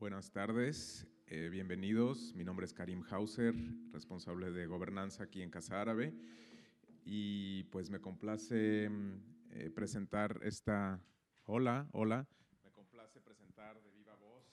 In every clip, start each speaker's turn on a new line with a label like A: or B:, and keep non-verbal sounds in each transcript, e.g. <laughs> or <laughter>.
A: Buenas tardes, eh, bienvenidos. Mi nombre es Karim Hauser, responsable de gobernanza aquí en Casa Árabe. Y pues me complace mm, eh, presentar esta... Hola, hola. Me complace presentar de viva voz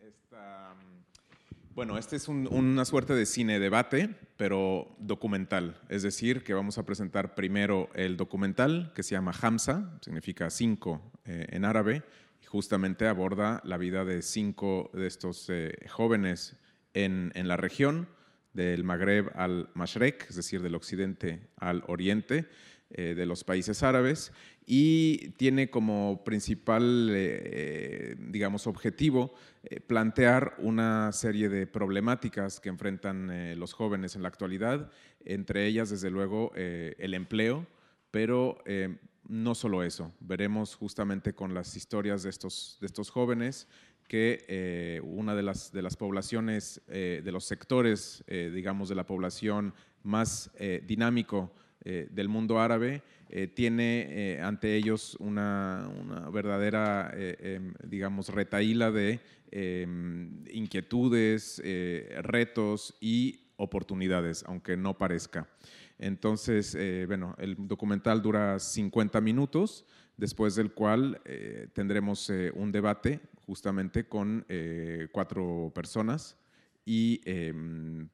A: esta... mm, bueno, este es un- una suerte de cine debate, pero documental. Es decir, que vamos a presentar primero el documental que se llama Hamza, significa cinco eh, en árabe, justamente aborda la vida de cinco de estos eh, jóvenes en, en la región, del Magreb al Mashrek, es decir, del occidente al oriente eh, de los países árabes, y tiene como principal, eh, digamos, objetivo plantear una serie de problemáticas que enfrentan los jóvenes en la actualidad, entre ellas, desde luego, el empleo, pero no solo eso. Veremos justamente con las historias de estos, de estos jóvenes que eh, una de las, de las poblaciones, eh, de los sectores, eh, digamos, de la población más dinámico del mundo árabe, tiene ante ellos una, una verdadera, em, digamos, retaíla de em, inquietudes, retos y oportunidades, aunque no parezca. Entonces, eh, bueno, el documental dura 50 minutos, después del cual eh, tendremos eh, un debate justamente con eh, cuatro personas y eh,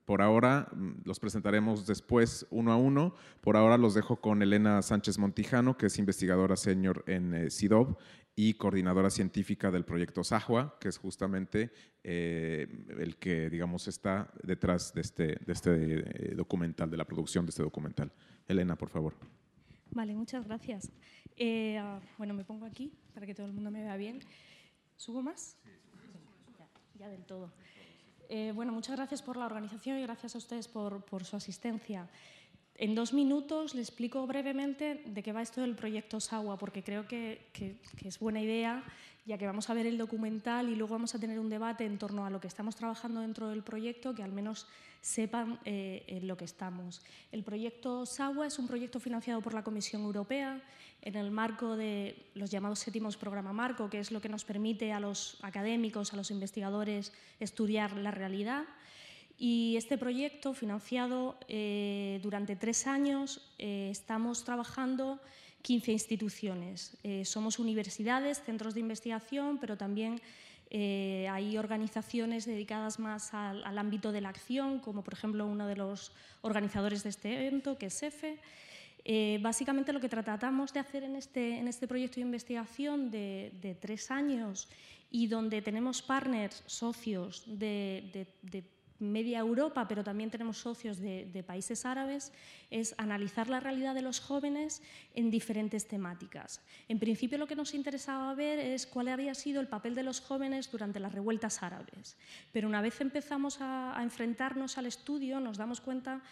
A: por ahora mm, los presentaremos después uno a uno. Por ahora los dejo con Elena Sánchez Montijano, que es investigadora senior en eh, CIDOB y coordinadora científica del proyecto SAHUA, que es justamente eh, el que, digamos, está detrás de este, de este eh, documental, de la producción de este documental. Elena, por favor.
B: Vale, muchas gracias. Eh, ah, bueno, me pongo aquí para que todo el mundo me vea bien. ¿Subo más? Ya, ya del todo. Eh, bueno, muchas gracias por la organización y gracias a ustedes por, su asistencia. En dos minutos le explico brevemente de qué va esto del proyecto SAWA, porque creo que es buena idea, ya que vamos a ver el documental y luego vamos a tener un debate en torno a lo que estamos trabajando dentro del proyecto, que al menos sepan eh, en lo que estamos. El proyecto SAWA es un proyecto financiado por la Comisión Europea en el marco de los llamados séptimos programa marco, que es lo que nos permite a los académicos, a los investigadores estudiar la realidad. Y este proyecto, financiado eh, durante tres años, eh, estamos trabajando 15 instituciones. Somos universidades, centros de investigación, pero también eh, hay organizaciones dedicadas más al, ámbito de la acción, como por ejemplo uno de los organizadores de este evento, que es EFE. Eh, básicamente lo que tratamos de hacer en este, en este proyecto de investigación de, de tres años y donde tenemos partners, socios de, de- de media Europa, pero también tenemos socios de, países árabes, es analizar la realidad de los jóvenes en diferentes temáticas. En principio lo que nos interesaba ver es cuál había sido el papel de los jóvenes durante las revueltas árabes. Pero una vez empezamos a enfrentarnos al estudio, nos damos cuenta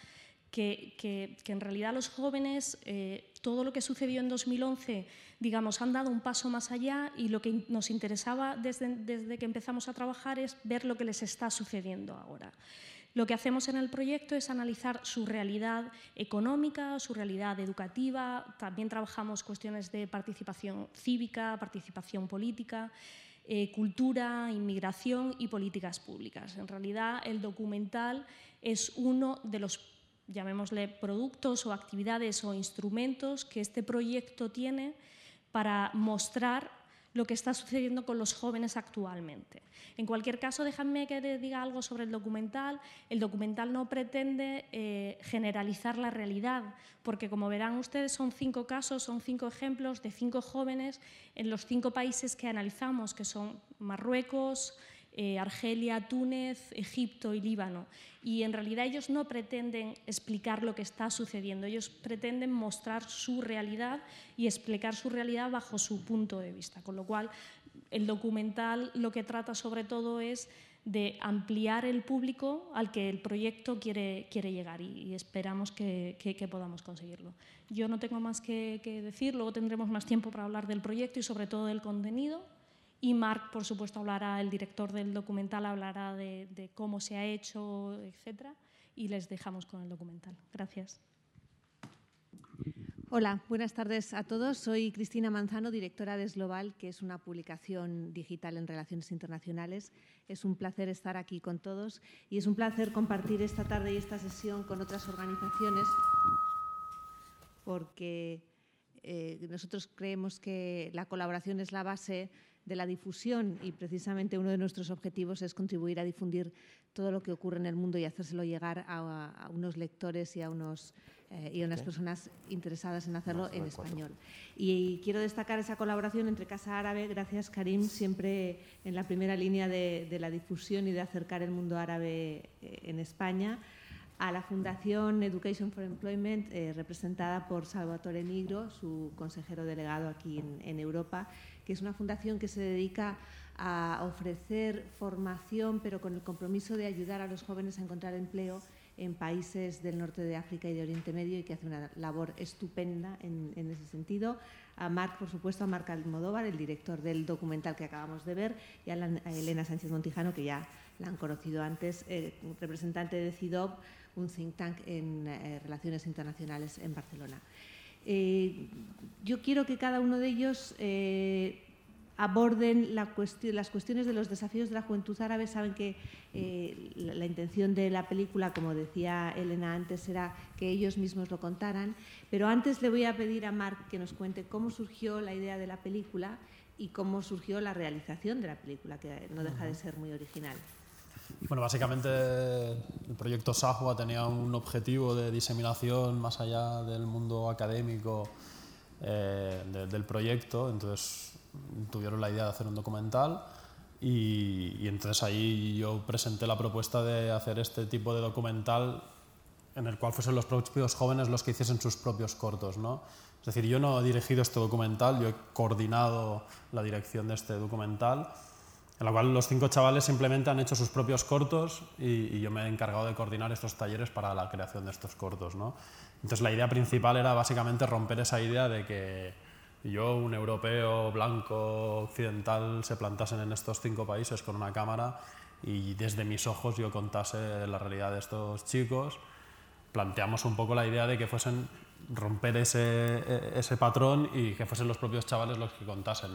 B: que, en realidad los jóvenes, eh, todo lo que sucedió en 2011, digamos, han dado un paso más allá y lo que nos interesaba desde, desde que empezamos a trabajar es ver lo que les está sucediendo ahora. Lo que hacemos en el proyecto es analizar su realidad económica, su realidad educativa, también trabajamos cuestiones de participación cívica, participación política, eh, cultura, inmigración y políticas públicas. En realidad, el documental es uno de los, llamémosle, productos o actividades o instrumentos que este proyecto tiene para mostrar lo que está sucediendo con los jóvenes actualmente. En cualquier caso, déjame que les diga algo sobre el documental. El documental no pretende eh, generalizar la realidad, porque como verán ustedes son cinco casos, son cinco ejemplos de cinco jóvenes en los cinco países que analizamos, que son Marruecos, eh, Argelia, Túnez, Egipto y Líbano. Y en realidad ellos no pretenden explicar lo que está sucediendo, ellos pretenden mostrar su realidad y explicar su realidad bajo su punto de vista. Con lo cual, el documental lo que trata sobre todo es de ampliar el público al que el proyecto quiere, quiere llegar y, esperamos que, que- podamos conseguirlo. Yo no tengo más que decir, luego tendremos más tiempo para hablar del proyecto y sobre todo del contenido. Y Marc, por supuesto, hablará, el director del documental, hablará de, cómo se ha hecho, etcétera, y les dejamos con el documental. Gracias.
C: Hola, buenas tardes a todos. Soy Cristina Manzano, directora de Esloval, que es una publicación digital en relaciones internacionales. Es un placer estar aquí con todos y es un placer compartir esta tarde y esta sesión con otras organizaciones porque eh, nosotros creemos que la colaboración es la base de la difusión y precisamente uno de nuestros objetivos es contribuir a difundir todo lo que ocurre en el mundo y hacérselo llegar a, unos lectores y a, unos, eh, y a unas personas interesadas en hacerlo en español. Y, quiero destacar esa colaboración entre Casa Árabe, gracias Karim, siempre en la primera línea de, de la difusión y de acercar el mundo árabe eh, en España. A la Fundación Education for Employment, eh, representada por Salvatore Nigro, su consejero delegado aquí en, Europa, que es una fundación que se dedica a ofrecer formación, pero con el compromiso de ayudar a los jóvenes a encontrar empleo en países del norte de África y de Oriente Medio y que hace una labor estupenda en, ese sentido. A Marc, por supuesto, a Marc Almodóvar, el director del documental que acabamos de ver, y a, Elena Sánchez Montijano, que ya la han conocido antes, eh, representante de CIDOB, un think tank en eh, relaciones internacionales en Barcelona. Eh, yo quiero que cada uno de ellos eh, aborden las cuestiones de los desafíos de la juventud árabe. Saben que la, intención de la película, como decía Elena antes, era que ellos mismos lo contaran. Pero antes le voy a pedir a Marc que nos cuente cómo surgió la idea de la película y cómo surgió la realización de la película, que no deja de ser muy original.
D: Bueno, básicamente el proyecto Sahua tenía un objetivo de diseminación más allá del mundo académico eh, del proyecto, entonces tuvieron la idea de hacer un documental y, entonces ahí yo presenté la propuesta de hacer este tipo de documental en el cual fuesen los propios jóvenes los que hiciesen sus propios cortos, ¿no? Es decir, yo no he dirigido este documental, yo he coordinado la dirección de este documental en la cual los cinco chavales simplemente han hecho sus propios cortos y, yo me he encargado de coordinar estos talleres para la creación de estos cortos. ¿no? Entonces la idea principal era básicamente romper esa idea de que yo, un europeo blanco occidental, se plantasen en estos cinco países con una cámara y desde mis ojos yo contase la realidad de estos chicos. Planteamos un poco la idea de que fuesen romper ese, ese patrón y que fuesen los propios chavales los que contasen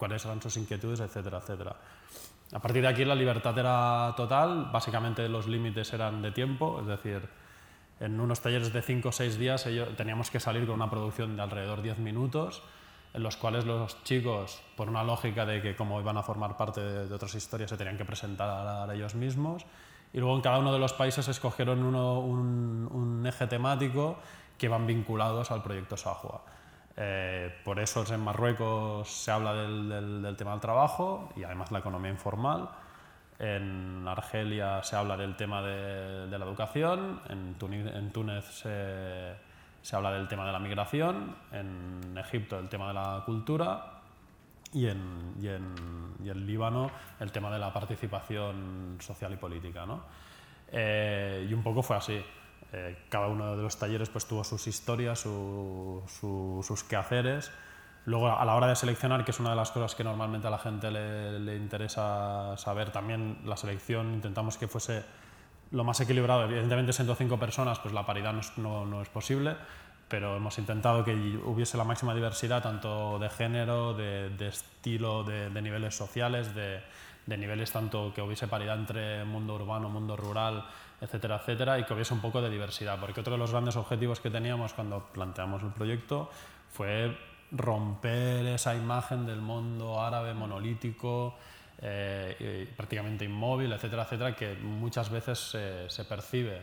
D: cuáles eran sus inquietudes, etcétera, etcétera. A partir de aquí la libertad era total, básicamente los límites eran de tiempo, es decir, en unos talleres de 5 o 6 días teníamos que salir con una producción de alrededor 10 minutos, en los cuales los chicos, por una lógica de que como iban a formar parte de, otras historias, se tenían que presentar a, ellos mismos, y luego en cada uno de los países escogieron un, un eje temático que van vinculados al proyecto Sahua. Eh, por eso en Marruecos se habla del, tema del trabajo y además la economía informal. En Argelia se habla del tema de, la educación, en, Túnez, se, habla del tema de la migración, en Egipto el tema de la cultura y en, y en, Líbano el tema de la participación social y política. ¿no? Eh, y un poco fue así. Eh, cada uno de los talleres pues, tuvo sus historias, sus quehaceres. Luego, a la hora de seleccionar, que es una de las cosas que normalmente a la gente le, interesa saber, también la selección intentamos que fuese lo más equilibrado. Evidentemente, siendo cinco personas, pues la paridad no es, posible, pero hemos intentado que hubiese la máxima diversidad, tanto de género, de, estilo, de, niveles sociales, de, de niveles tanto que hubiese paridad entre mundo urbano, mundo rural, etcétera, etcétera, y que hubiese un poco de diversidad, porque otro de los grandes objetivos que teníamos cuando planteamos el proyecto fue romper esa imagen del mundo árabe monolítico, eh, prácticamente inmóvil, etcétera, etcétera, que muchas veces se, percibe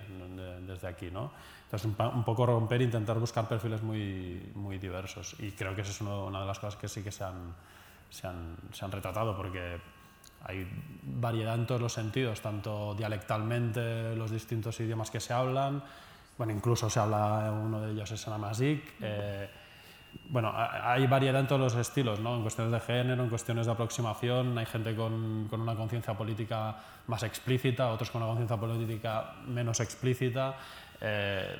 D: desde aquí. ¿no? Entonces, un, poco romper e intentar buscar perfiles muy, muy diversos. Y creo que esa es una de las cosas que sí que se han, se han, se han retratado, porque hay variedad en todos los sentidos, tanto dialectalmente los distintos idiomas que se hablan, bueno, incluso se habla, uno de ellos es Anamazik, eh, bueno, hay variedad en todos los estilos, ¿no? en cuestiones de género, en cuestiones de aproximación, hay gente con, con una conciencia política más explícita, otros con una conciencia política menos explícita, eh,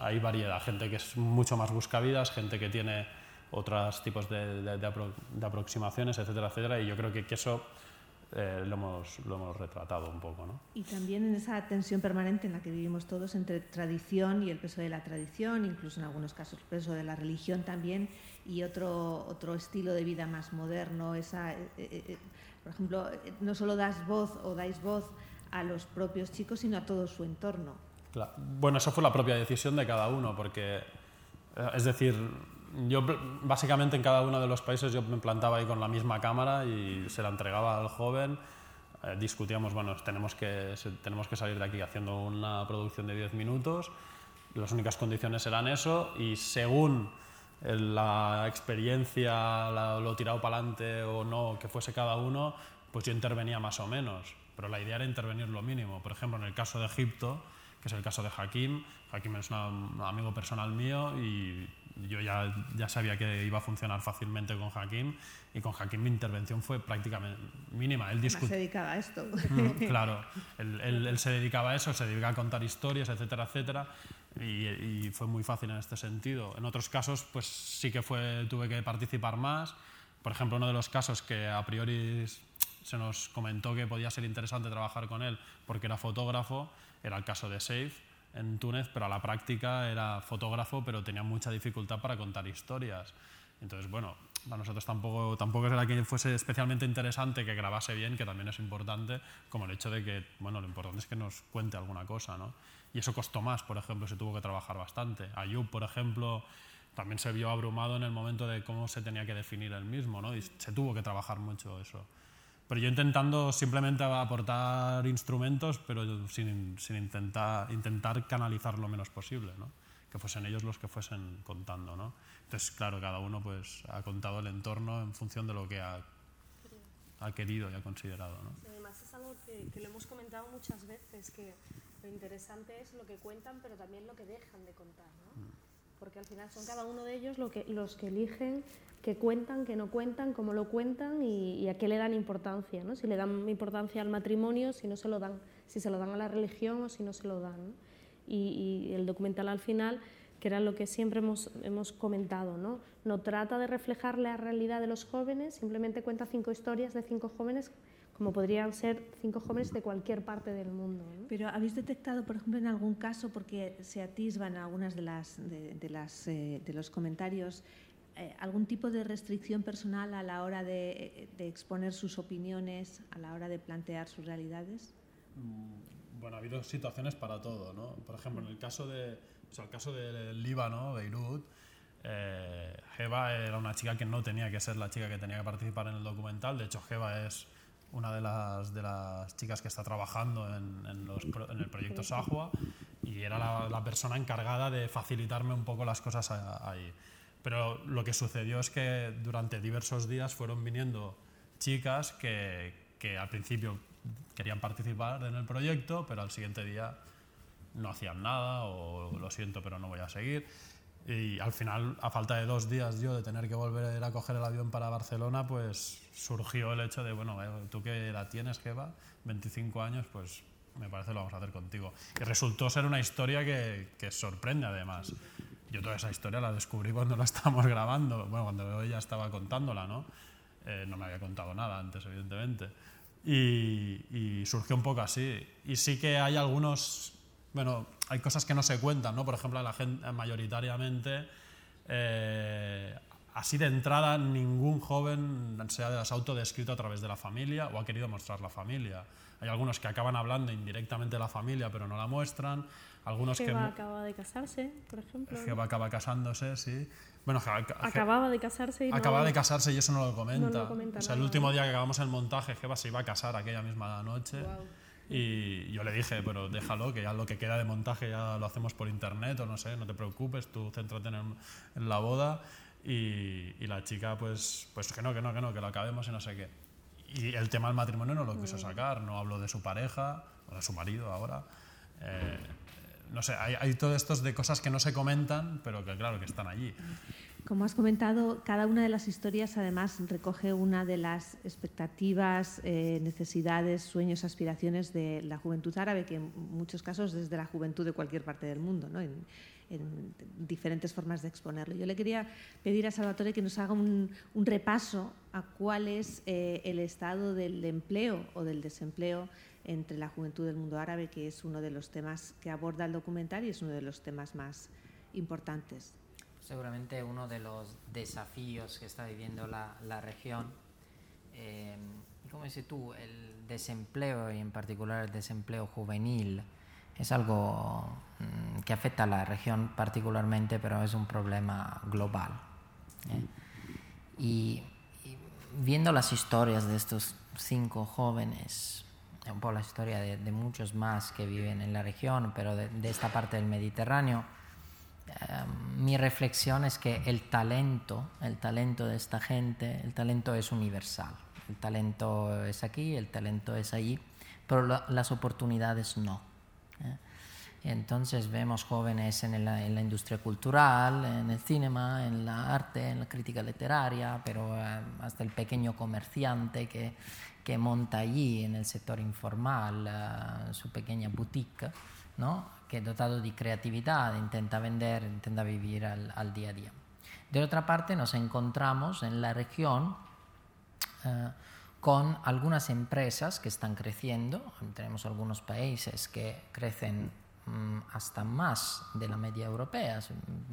D: hay variedad, gente que es mucho más buscavidas, gente que tiene otros tipos de, de, aproximaciones, etcétera, etcétera, y yo creo que, que eso eh, lo, hemos, lo hemos retratado un poco. ¿no?
C: Y también en esa tensión permanente en la que vivimos todos entre tradición y el peso de la tradición, incluso en algunos casos el peso de la religión también, y otro, otro estilo de vida más moderno. Esa, eh, eh, por ejemplo, no solo das voz o dais voz a los propios chicos, sino a todo su entorno.
D: Bueno, eso fue la propia decisión de cada uno, porque, es decir, yo básicamente en cada uno de los países yo me plantaba ahí con la misma cámara y se la entregaba al joven. Eh, discutíamos, bueno, tenemos que, tenemos que salir de aquí haciendo una producción de 10 minutos, las únicas condiciones eran eso y según la experiencia, lo tirado para adelante o no que fuese cada uno, pues yo intervenía más o menos, pero la idea era intervenir lo mínimo. Por ejemplo, en el caso de Egipto, que es el caso de Hakim, Hakim es un amigo personal mío y yo ya, ya sabía que iba a funcionar fácilmente con Hakim y con Hakim mi intervención fue prácticamente mínima.
C: Él se dedicaba a esto.
D: Mm, <laughs> claro, él, él, se dedicaba a eso, se dedicaba a contar historias, etcétera, etcétera. Y, y, fue muy fácil en este sentido. En otros casos, pues sí que fue, tuve que participar más. Por ejemplo, uno de los casos que a priori se nos comentó que podía ser interesante trabajar con él porque era fotógrafo, era el caso de Safe en Túnez, pero a la práctica era fotógrafo, pero tenía mucha dificultad para contar historias. Entonces, bueno, para nosotros tampoco, tampoco era que fuese especialmente interesante que grabase bien, que también es importante, como el hecho de que, bueno, lo importante es que nos cuente alguna cosa, ¿no? Y eso costó más, por ejemplo, se tuvo que trabajar bastante. Ayub, por ejemplo, también se vio abrumado en el momento de cómo se tenía que definir él mismo, ¿no? Y se tuvo que trabajar mucho eso. Pero yo intentando simplemente aportar instrumentos, pero sin, sin intentar, intentar canalizar lo menos posible, ¿no? que fuesen ellos los que fuesen contando. ¿no? Entonces, claro, cada uno pues, ha contado el entorno en función de lo que ha, ha querido y ha considerado. ¿no?
B: además es algo que, que, lo hemos comentado muchas veces, que lo interesante es lo que cuentan, pero también lo que dejan de contar. ¿no? Mm. Porque al final son cada uno de ellos los que eligen que cuentan, que no cuentan, cómo lo cuentan y, a qué le dan importancia, ¿no? si le dan importancia al matrimonio, si no se lo dan, si se lo dan a la religión o si no se lo dan. Y, el documental al final, que era lo que siempre hemos, hemos comentado, ¿no? no trata de reflejar la realidad de los jóvenes, simplemente cuenta cinco historias de cinco jóvenes como podrían ser cinco jóvenes de cualquier parte del mundo.
C: Pero habéis detectado, por ejemplo, en algún caso, porque se atisban algunas de, las, de, las, eh, de los comentarios, eh, algún tipo de restricción personal a la hora de, exponer sus opiniones, a la hora de plantear sus realidades?
D: Mm, bueno, ha habido situaciones para todo, ¿no? Por ejemplo, en el caso de, o sea, el caso del Líbano, Beirut, eh, Jeva era una chica que no tenía que ser la chica que tenía que participar en el documental. De hecho, Jeva es una de las, de las chicas que está trabajando en, en, los, en el proyecto Sahua y era la, la, persona encargada de facilitarme un poco las cosas ahí. Pero lo que sucedió es que durante diversos días fueron viniendo chicas que, que al principio querían participar en el proyecto, pero al siguiente día no hacían nada o lo siento, pero no voy a seguir. Y al final, a falta de dos días yo de tener que volver a coger el avión para Barcelona, pues surgió el hecho de, bueno, eh, tú qué edad tienes, Jeva, 25 años, pues me parece que lo vamos a hacer contigo. Y resultó ser una historia que, que sorprende además. Yo toda esa historia la descubrí cuando la <laughs> estábamos grabando, bueno, cuando ella estaba contándola, ¿no? Eh, no me había contado nada antes, evidentemente. Y, surgió un poco así. Y sí que hay algunos, bueno, hay cosas que no se cuentan, ¿no? Por ejemplo, la gente mayoritariamente, eh, así de entrada, ningún joven se ha autodescrito a través de la familia o ha querido mostrar la familia. Hay algunos que acaban hablando indirectamente de la familia, pero no la muestran. Algunos
B: Jeva que... acaba de casarse, por ejemplo.
D: Jeva acaba casándose, sí. Bueno,
B: acababa de casarse y
D: Acaba de casarse y eso no lo comenta. o sea, el último día que acabamos el montaje, Jeva se iba a casar aquella misma noche. Y yo le dije, pero déjalo, que ya lo que queda de montaje ya lo hacemos por internet o no sé, no te preocupes, tú céntrate en, en la boda. Y, y, la chica, pues, pues que no, que no, que no, que lo acabemos y no sé qué. Y el tema del matrimonio no lo quiso sacar, no habló de su pareja, o de su marido ahora. Eh, no sé, hay, hay todo esto de cosas que no se comentan, pero que claro, que están allí.
C: Como has comentado, cada una de las historias además recoge una de las expectativas, eh, necesidades, sueños, aspiraciones de la juventud árabe, que en muchos casos desde la juventud de cualquier parte del mundo, ¿no? en, diferentes formas de exponerlo. Yo le quería pedir a Salvatore que nos haga un, repaso a cuál es eh, el estado del empleo o del desempleo entre la juventud del mundo árabe, que es uno de los temas que aborda el documental y es uno de los temas más importantes.
E: Seguramente uno de los desafíos que está viviendo la, la región, eh, como dices tú, el desempleo y en particular el desempleo juvenil es algo mm, que afecta a la región particularmente, pero es un problema global. ¿eh? Y, viendo las historias de estos cinco jóvenes, un poco la historia de, muchos más que viven en la región, pero de, de esta parte del Mediterráneo, Mi reflexión es que el talento, el talento de esta gente, el talento es universal. El talento es aquí, el talento es allí, pero las oportunidades no. ¿eh? Entonces vemos jóvenes en la, industria cultural, en el cine, en la arte, en la crítica literaria, pero em, hasta el pequeño comerciante que, que monta allí en el sector informal eh, su pequeña boutique, ¿no? Que dotado de creatividad intenta vender, intenta vivir al, día a día. De otra parte, nos encontramos en la región eh, con algunas empresas que están creciendo. Tenemos algunos países que crecen mm, hasta más de la media europea.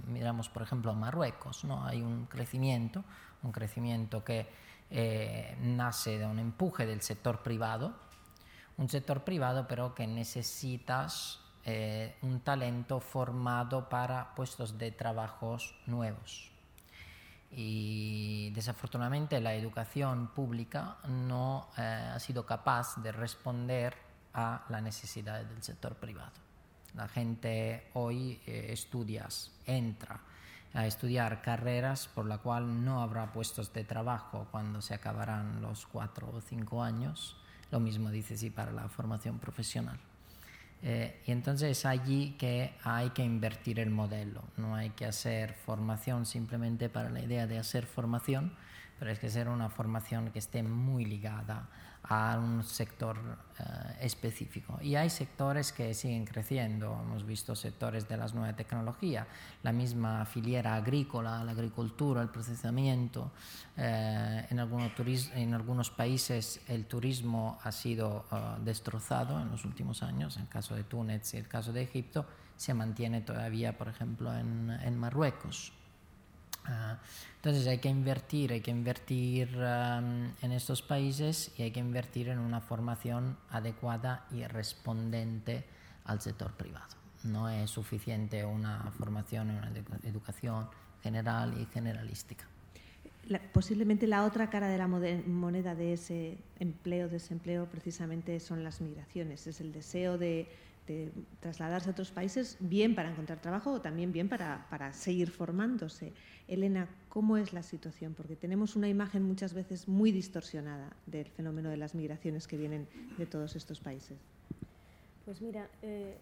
E: miramos, por ejemplo, a Marruecos, ¿no? hay un crecimiento, un crecimiento que eh, nace de un empuje del sector privado, un sector privado pero que necesitas eh, un talento formado para puestos de trabajos nuevos. Y desafortunadamente la educación pública no eh, ha sido capaz de responder a las necesidades del sector privado. La gente hoy eh, estudia, entra a estudiar carreras por la cual no habrá puestos de trabajo cuando se acabarán los cuatro o cinco años. Lo mismo dice sí para la formación profesional. Eh, y entonces es allí que hay que invertir el modelo, no hay que hacer formación simplemente para la idea de hacer formación, pero es que ser una formación que esté muy ligada a un sector eh, específico. Y hay sectores que siguen creciendo, hemos visto sectores de las nuevas tecnologías, la misma filiera agrícola, la agricultura, el procesamiento. Eh, en, algunos en algunos países el turismo ha sido eh, destrozado en los últimos años, en el caso de Túnez y el caso de Egipto, se mantiene todavía, por ejemplo, en, en Marruecos. Ah, entonces hay que invertir, hay que invertir en estos países y hay que invertir en una formación adecuada y respondente al sector privado. No es suficiente una formación, una educación general y generalística.
C: posiblemente la otra cara de la moneda de ese empleo, desempleo, precisamente son las migraciones, es el deseo de trasladarse a otros países, bien para encontrar trabajo o también bien para, para, seguir formándose. Elena, ¿cómo es la situación? Porque tenemos una imagen muchas veces muy distorsionada del fenómeno de las migraciones que vienen de todos estos países.
B: Pues mira, eh,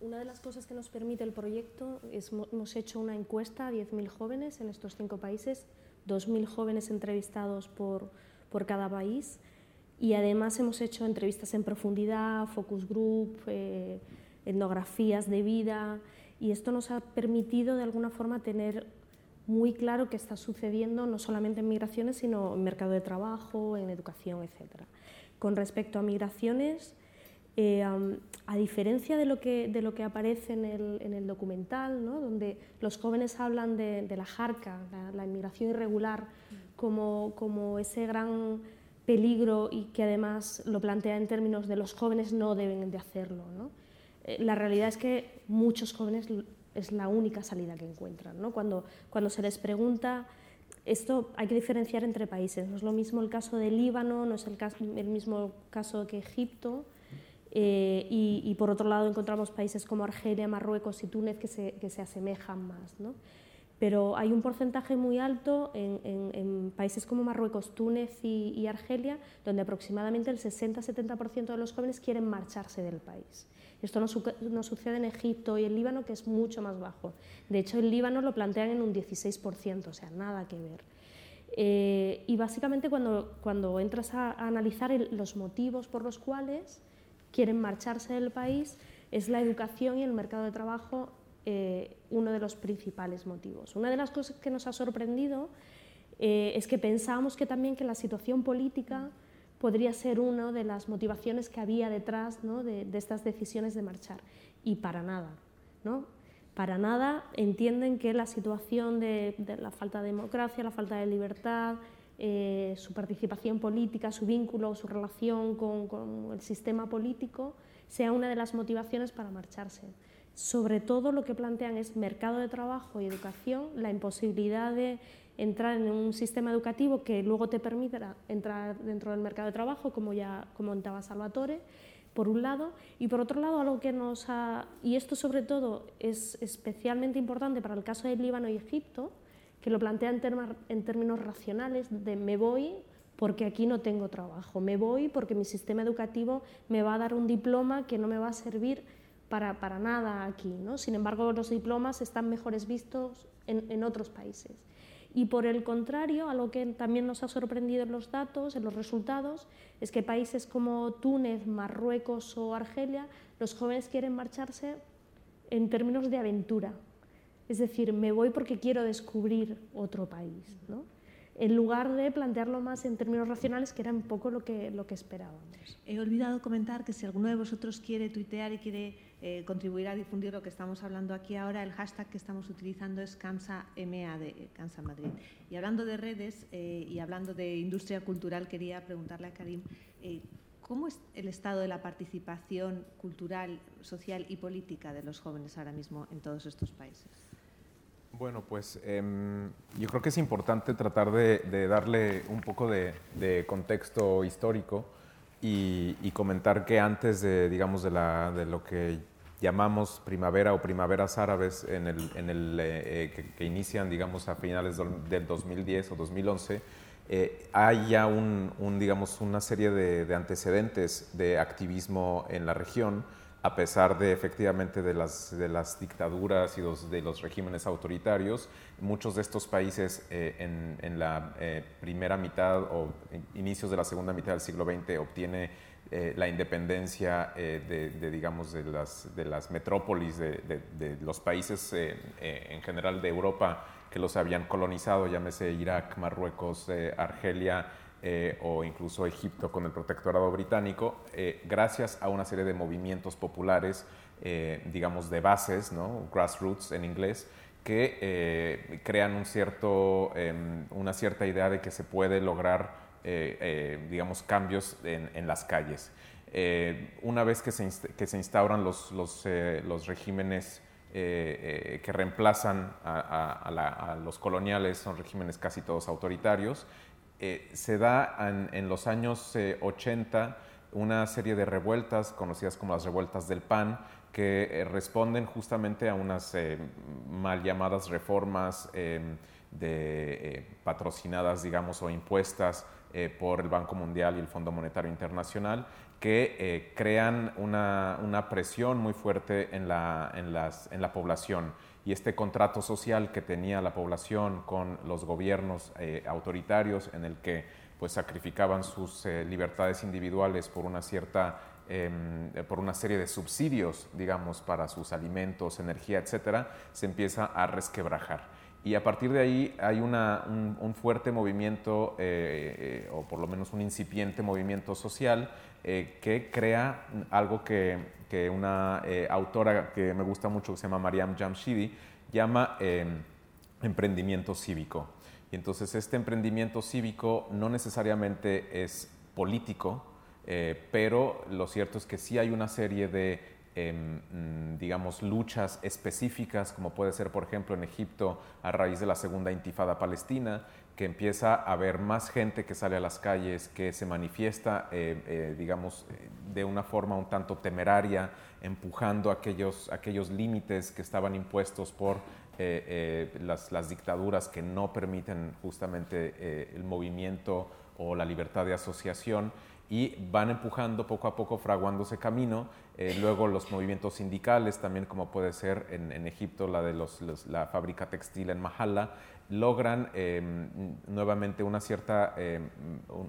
B: una de las cosas que nos permite el proyecto es hemos hecho una encuesta a 10.000 jóvenes en estos cinco países, 2.000 jóvenes entrevistados por, por cada país y además hemos hecho entrevistas en profundidad, focus group, eh, etnografías de vida y esto nos ha permitido de alguna forma tener muy claro qué está sucediendo no solamente en migraciones, sino en mercado de trabajo, en educación, etc. Con respecto a migraciones, eh, a diferencia de lo que, de lo que aparece en el, en el documental, ¿no? donde los jóvenes hablan de, la jarca, la, la, inmigración irregular, como, como ese gran peligro y que además lo plantea en términos de los jóvenes no deben de hacerlo. ¿no? Eh, la realidad es que muchos jóvenes es la única salida que encuentran. ¿no? Cuando, cuando se les pregunta, esto hay que diferenciar entre países, no es lo mismo el caso de Líbano, no es el, caso, el mismo caso que Egipto, eh, y, por otro lado encontramos países como Argelia, Marruecos y Túnez que se, que se asemejan más. ¿no? Pero hay un porcentaje muy alto en, países como Marruecos, Túnez y, Argelia, donde aproximadamente el 60-70% de los jóvenes quieren marcharse del país. Esto no, sucede en Egipto y en Líbano, que es mucho más bajo. De hecho, en Líbano lo plantean en un 16%, o sea, nada que ver. Eh, y básicamente cuando, cuando entras a, analizar los motivos por los cuales quieren marcharse del país, es la educación y el mercado de trabajo eh, uno de los principales motivos. Una de las cosas que nos ha sorprendido eh, es que pensábamos que también que la situación política podría ser una de las motivaciones que había detrás de, estas decisiones de marchar. Y para nada. ¿no? Para nada entienden que la situación de, la falta de democracia, la falta de libertad, eh, su participación política, su vínculo, su relación con, con el sistema político, sea una de las motivaciones para marcharse sobre todo lo que plantean es mercado de trabajo y educación, la imposibilidad de entrar en un sistema educativo que luego te permita entrar dentro del mercado de trabajo, como ya comentaba Salvatore, por un lado, y por otro lado algo que nos ha, y esto sobre todo es especialmente importante para el caso de Líbano y Egipto, que lo plantea en, en términos racionales, de me voy porque aquí no tengo trabajo, me voy porque mi sistema educativo me va a dar un diploma que no me va a servir para, para nada aquí. ¿no? Sin embargo, los diplomas están mejores vistos en, en, otros países. Y por el contrario, algo que también nos ha sorprendido en los datos, en los resultados, es que países como Túnez, Marruecos o Argelia, los jóvenes quieren marcharse en términos de aventura. Es decir, me voy porque quiero descubrir otro país. ¿no? en lugar de plantearlo más en términos racionales, que era un poco lo que, lo que esperábamos.
C: He olvidado comentar que si alguno de vosotros quiere tuitear y quiere eh, contribuir a difundir lo que estamos hablando aquí ahora, el hashtag que estamos utilizando es CansaMAD, eh, Cansa Madrid. Y hablando de redes eh, y hablando de industria cultural, quería preguntarle a Karim, ¿cómo es el estado de la participación cultural, social y política de los jóvenes ahora mismo en todos estos países?
A: Bueno, pues em, yo creo que es importante tratar de, darle un poco de, contexto histórico y, comentar que antes de, digamos, de, la, de lo que llamamos primavera o primaveras árabes en el, en el, eh, eh, que, inician, digamos, a finales del 2010 o 2011, eh, hay ya un, digamos, una serie de, antecedentes de activismo en la región, a pesar de efectivamente de las, de las dictaduras y de los regímenes autoritarios. Muchos de estos países en, en, la primera mitad o inicios de la segunda mitad del siglo XX obtiene eh, la independencia eh, de, digamos, de las, de las metrópolis de, de los países eh, en general de Europa que los habían colonizado, llámese Irak, Marruecos, Argelia o incluso Egipto con el protectorado británico, gracias a una serie de movimientos populares, digamos, de bases, ¿no? grassroots en inglés, que crean un cierto, em, una cierta idea de que se puede lograr eh, eh, digamos, cambios en, las calles. Eh, una vez que se, que se instauran los, los, los regímenes que reemplazan a, los coloniales, son regímenes casi todos autoritarios, se da en, los años 80 una serie de revueltas conocidas como las revueltas del PAN, que responden justamente a unas mal llamadas reformas patrocinadas, digamos, o impuestas eh, por el Banco Mundial y el Fondo Monetario Internacional, que eh, crean una, presión muy fuerte en la población. Y este contrato social que tenía la población con los gobiernos eh, autoritarios, en el que pues, sacrificaban sus libertades individuales por una cierta em, por una serie de subsidios, digamos, para sus alimentos, energía, etcétera, se empieza a resquebrajar. Y a partir de ahí hay un, fuerte movimiento, eh, eh, o por lo menos un incipiente movimiento social, eh, que crea algo que, que una autora que me gusta mucho, que se llama Mariam Jamshidi, llama em, emprendimiento cívico. Y entonces este emprendimiento cívico no necesariamente es político, pero lo cierto es que sí hay una serie de digamos, luchas específicas, como puede ser, por ejemplo, en Egipto a raíz de la segunda intifada palestina, que empieza a haber más gente que sale a las calles, que se manifiesta, eh, eh, digamos, de una forma un tanto temeraria, empujando aquellos, aquellos límites que estaban impuestos por eh, las, dictaduras que no permiten justamente el movimiento o la libertad de asociación y van empujando poco a poco, fraguándose camino. luego los movimientos sindicales, también como puede ser en, Egipto la de los, la fábrica textil en Mahala, logran em, nuevamente una cierta em,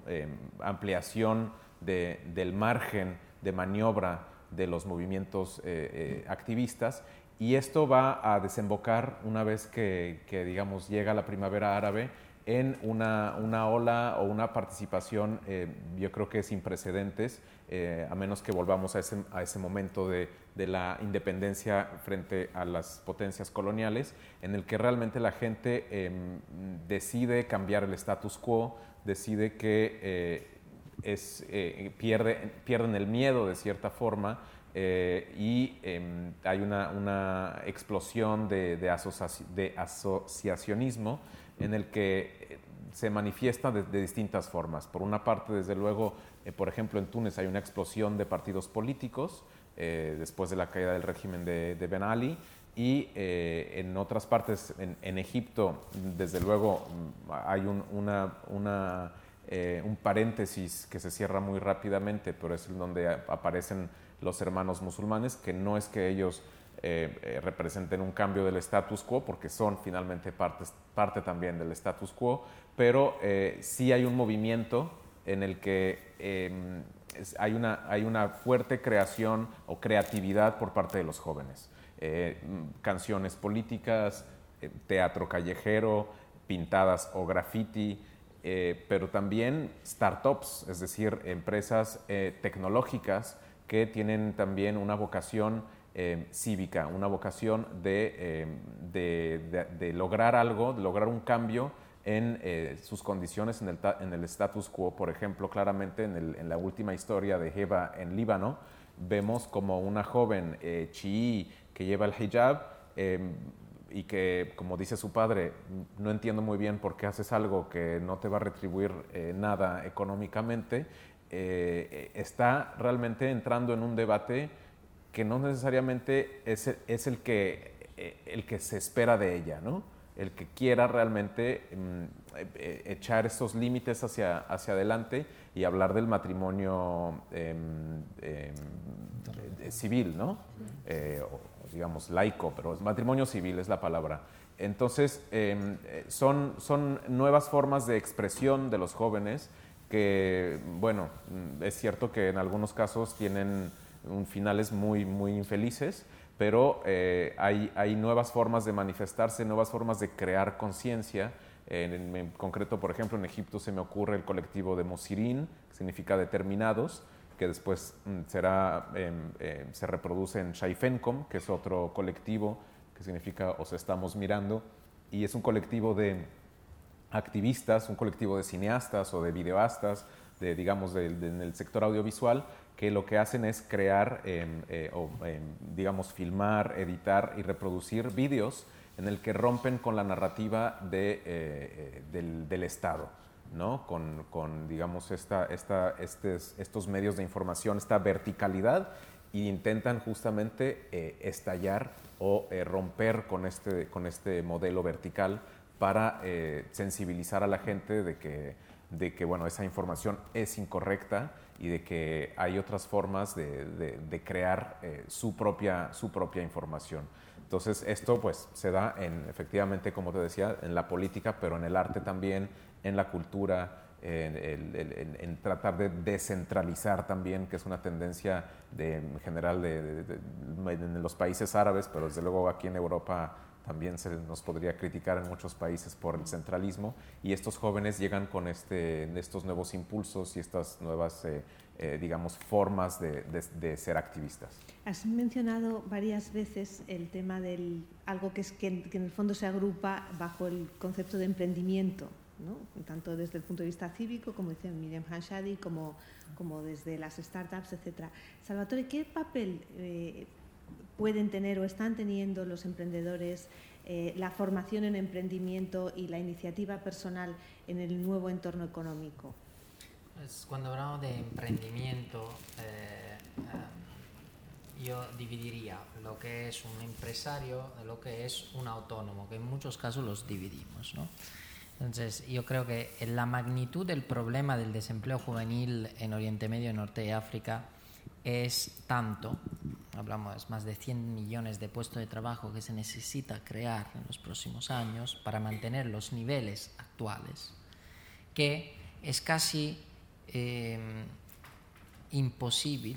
A: em, ampliación del margen de maniobra de los movimientos eh, eh, activistas y esto va a desembocar una vez que, digamos llega la primavera árabe en una, una ola o una participación eh, yo creo que sin precedentes a menos que volvamos a ese, a ese momento de de la independencia frente a las potencias coloniales, en el que realmente la gente em, decide cambiar el status quo, decide que eh, es, eh, pierde, pierden el miedo de cierta forma eh, y em, hay una, explosión de, de, asociacionismo en el que se manifiesta de, distintas formas. Por una parte, desde luego, por ejemplo, en Túnez hay una explosión de partidos políticos, eh, después de la caída del régimen de, Ben Ali. Y eh, en otras partes, en, Egipto, desde luego, mm, hay un, eh, un paréntesis que se cierra muy rápidamente, pero es donde aparecen los hermanos musulmanes, que no es que ellos representen un cambio del status quo, porque son finalmente parte, parte también del status quo, pero sí hay un movimiento en el que em, hay, una, hay una fuerte creación o creatividad por parte de los jóvenes. Eh, canciones políticas, eh, teatro callejero, pintadas o graffiti, eh, pero también startups, es decir, empresas tecnológicas que tienen también una vocación cívica, una vocación de, de, lograr algo, de lograr un cambio en eh, sus condiciones en el, en el, status quo. Por ejemplo, claramente en, la última historia de Jeva en Líbano, vemos como una joven eh, chií que lleva el hijab y que, como dice su padre, no entiendo muy bien por qué haces algo que no te va a retribuir eh, nada económicamente, está realmente entrando en un debate que no necesariamente es, es el, que, el que se espera de ella, ¿no? el que quiera realmente mm, eh, eh, echar estos límites hacia, hacia adelante y hablar del matrimonio em, em, civil, ¿no? Eh, digamos laico, pero matrimonio civil es la palabra. Entonces, em, son, son nuevas formas de expresión de los jóvenes que, bueno, mm, es cierto que en algunos casos tienen finales muy, muy infelices, pero eh, hay, hay, nuevas formas de manifestarse, nuevas formas de crear conciencia. En, concreto, por ejemplo, en Egipto se me ocurre el colectivo de Mosirin, que significa determinados, que después mm, será, em, em, se reproduce en Shaifencom, que es otro colectivo que significa os estamos mirando, y es un colectivo de activistas, un colectivo de cineastas o de videoastas, de, digamos, en el sector audiovisual, que lo que hacen es crear, eh, o digamos, filmar, editar y reproducir vídeos en el que rompen con la narrativa de, eh, eh, del, Estado, ¿no? Con, con digamos, esta, esta, estos medios de información, esta verticalidad, e intentan justamente estallar o romper con este, con este modelo vertical para sensibilizar a la gente de que, de que, bueno, esa información es incorrecta y de que hay otras formas de, crear eh, su, propia, su propia información. Entonces, esto pues se da en, efectivamente, como te decía, en la política, pero en el arte también, en la cultura, en, tratar de descentralizar también, que es una tendencia de, en general de, en los países árabes, pero desde luego aquí en Europa también se nos podría criticar en muchos países por el centralismo y estos jóvenes llegan con este, estos nuevos impulsos y estas nuevas, eh, eh, digamos, formas de, de, ser activistas.
C: Has mencionado varias veces el tema del algo que, es, que, en el fondo se agrupa bajo el concepto de emprendimiento, ¿no? tanto desde el punto de vista cívico, como decía Miriam Hanshadi, como, como desde las startups, etc. Salvatore, ¿qué papel eh, pueden tener o están teniendo los emprendedores eh, la formación en emprendimiento y la iniciativa personal en el nuevo entorno económico?
E: Pues cuando hablamos de emprendimiento, eh, eh, yo dividiría lo que es un empresario de lo que es un autónomo, que en muchos casos los dividimos. ¿no? Entonces, yo creo que la magnitud del problema del desempleo juvenil en Oriente Medio y Norte de África es tanto, hablamos más de 100 millones de puestos de trabajo que se necesita crear en los próximos años para mantener los niveles actuales, que es casi eh, imposible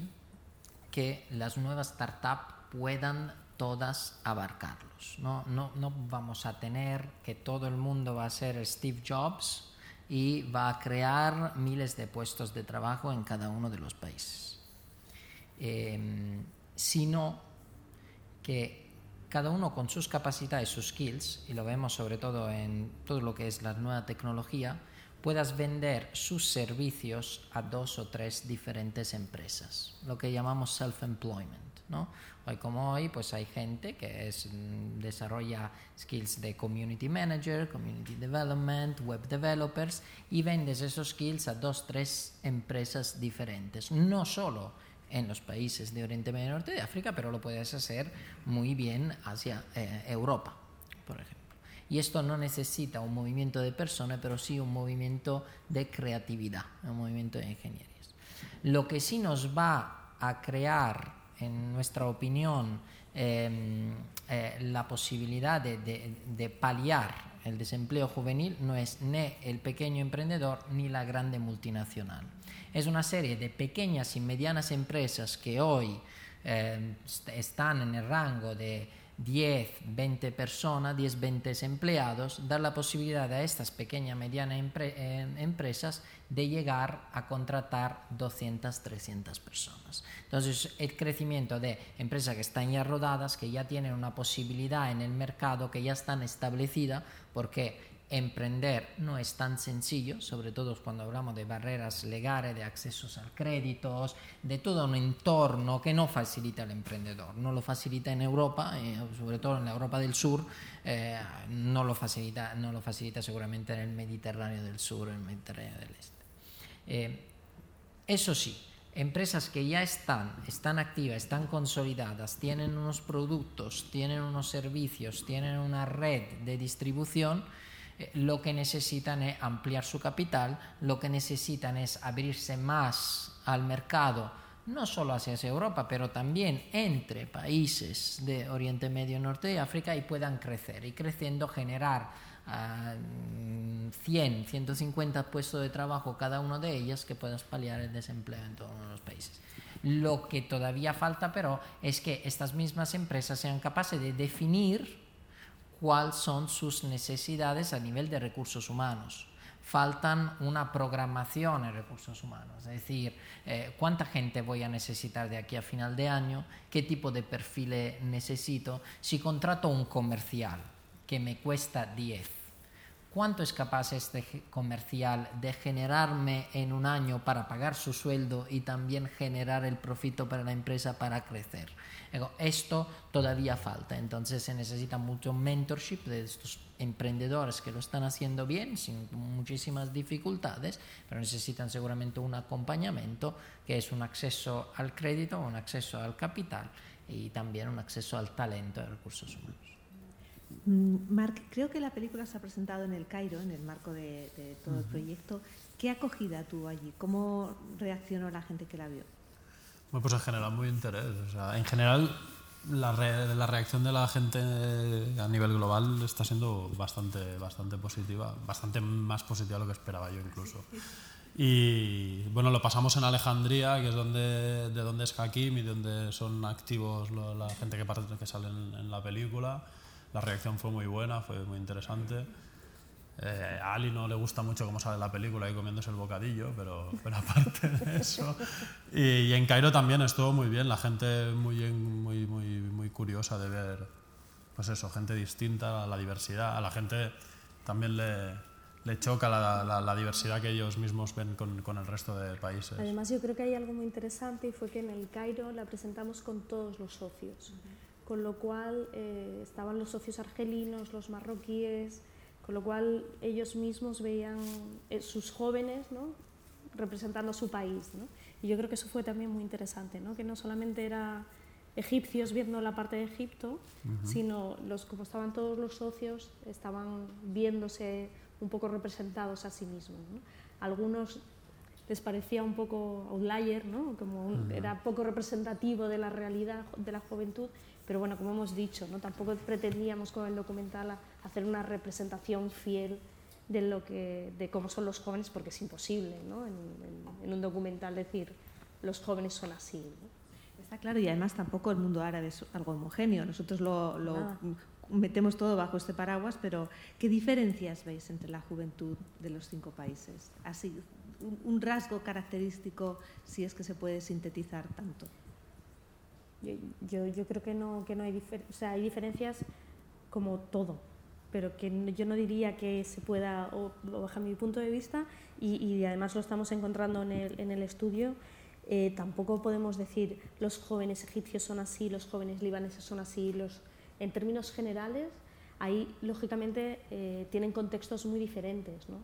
E: que las nuevas startups puedan todas abarcarlos. ¿no? No, no vamos a tener que todo el mundo va a ser Steve Jobs y va a crear miles de puestos de trabajo en cada uno de los países, em, sino que cada uno con sus capacidades, sus skills, y lo vemos sobre todo en todo lo que es la nueva tecnología, puedas vender sus servicios a dos o tres diferentes empresas, lo que llamamos self-employment. ¿no? Hoy como hoy, pues hay gente que mm, desarrolla skills de community manager, community development, web developers y vendes esos skills a dos, tres empresas diferentes, no solo en los países de Oriente Medio y Norte de África, pero lo puedes hacer muy bien hacia eh, Europa, por ejemplo. Y esto no necesita un movimiento de personas, pero sí un movimiento de creatividad, un movimiento de ingenierías. Lo que sí nos va a crear, en nuestra opinión, em, eh, la posibilidad de, de, paliar el desempleo juvenil no es ni el pequeño emprendedor ni la grande multinacional. Es una serie de pequeñas y medianas empresas que hoy em, están en el rango de 10, 20 personas, 10, 20 empleados, dar la posibilidad a estas pequeñas y medianas eh, empresas de llegar a contratar 200, 300 personas. Entonces, el crecimiento de empresas que están ya rodadas, que ya tienen una posibilidad en el mercado, que ya están establecidas, porque emprender no es tan sencillo, sobre todo cuando hablamos de barreras legales, de accesos al crédito, de todo un entorno que no facilita al emprendedor. No lo facilita en Europa, eh, sobre todo en la Europa del Sur, eh, no, lo facilita, no lo facilita seguramente en el Mediterráneo del Sur, en el Mediterráneo del Este. Eh, eso sí, empresas que ya están, están activas, están consolidadas, tienen unos productos, tienen unos servicios, tienen una red de distribución, lo que necesitan es ampliar su capital, lo que necesitan es abrirse más al mercado, no solo hacia Europa, pero también entre países de Oriente Medio y Norte de África y puedan crecer y creciendo generar 100, 150 puestos de trabajo cada uno de ellos que puedan paliar el desempleo en todos los países. Lo que todavía falta, pero, es que estas mismas empresas sean capaces de definir cuáles son sus necesidades a nivel de recursos humanos. Faltan una programación en recursos humanos, es decir, eh, cuánta gente voy a necesitar de aquí a final de año, qué tipo de perfil necesito, si contrato un comercial que me cuesta 10 ¿Cuánto es capaz este comercial de generarme en un año para pagar su sueldo y también generar el profito para la empresa para crecer? Esto todavía falta, entonces se necesita mucho mentorship de estos emprendedores que lo están haciendo bien, sin muchísimas dificultades, pero necesitan seguramente un acompañamiento que es un acceso al crédito, un acceso al capital y también un acceso al talento de recursos humanos.
C: Mm, Marc, creo que la película se ha presentado en el Cairo, en el marco de, todo el proyecto. ¿Qué acogida tuvo allí? ¿Cómo reaccionó la gente que la vio?
D: Bueno, pues en general muy interés. en general la, la, reacción de la gente a nivel global está siendo bastante, bastante positiva, bastante más positiva de lo que esperaba yo incluso. Y bueno, lo pasamos en Alejandría, que es donde, de donde es Hakim y donde son activos la gente que, que sale en la película. La reacción fue muy buena, fue muy interesante. Eh, a Ali no le gusta mucho cómo sale la película y comiéndose el bocadillo, pero, pero <laughs> aparte de eso. Y, en Cairo también estuvo muy bien, la gente muy, muy, muy, muy curiosa de ver, pues eso, gente distinta, la diversidad. A la gente también le, le choca la, la, diversidad que ellos mismos ven con, con, el resto de países.
B: Además, yo creo que hay algo muy interesante y fue que en el Cairo la presentamos con todos los socios, con lo cual eh, estaban los socios argelinos, los marroquíes, con lo cual ellos mismos veían eh, sus jóvenes ¿no? representando a su país. ¿no? Y yo creo que eso fue también muy interesante, ¿no? que no solamente era egipcios viendo la parte de Egipto, sino los, como estaban todos los socios, estaban viéndose un poco representados a sí mismos. Algunos les parecía un poco outlier, ¿no? como era poco representativo de la realidad de la juventud, pero bueno, como hemos dicho, ¿no? tampoco pretendíamos con el documental hacer una representación fiel de, lo que, de cómo son los jóvenes, porque es imposible ¿no? en, un documental decir los jóvenes son así.
C: Está claro, y además tampoco el mundo árabe es algo homogéneo. Nosotros lo, lo metemos todo bajo este paraguas, pero ¿qué diferencias veis entre la juventud de los cinco países? Así, un, rasgo característico, si es que se puede sintetizar tanto.
B: Yo, yo, creo que no, que no hay, o sea, hay diferencias como todo, pero que yo no diría que se pueda, o, bajo mi punto de vista, y, y, además lo estamos encontrando en el, en el estudio, eh, tampoco podemos decir los jóvenes egipcios son así, los jóvenes libaneses son así, los en términos generales, ahí lógicamente eh, tienen contextos muy diferentes. ¿no?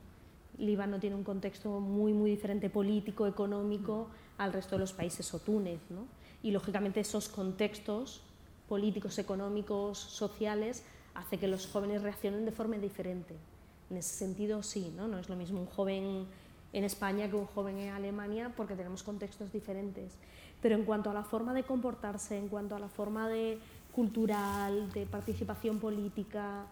B: Líbano tiene un contexto muy, muy diferente político, económico al resto de los países o Túnez. ¿no? Y lógicamente esos contextos políticos, económicos, sociales, hace que los jóvenes reaccionen de forma diferente. En ese sentido, sí, ¿no? no es lo mismo un joven en España que un joven en Alemania porque tenemos contextos diferentes. Pero en cuanto a la forma de comportarse, en cuanto a la forma de cultural, de participación política,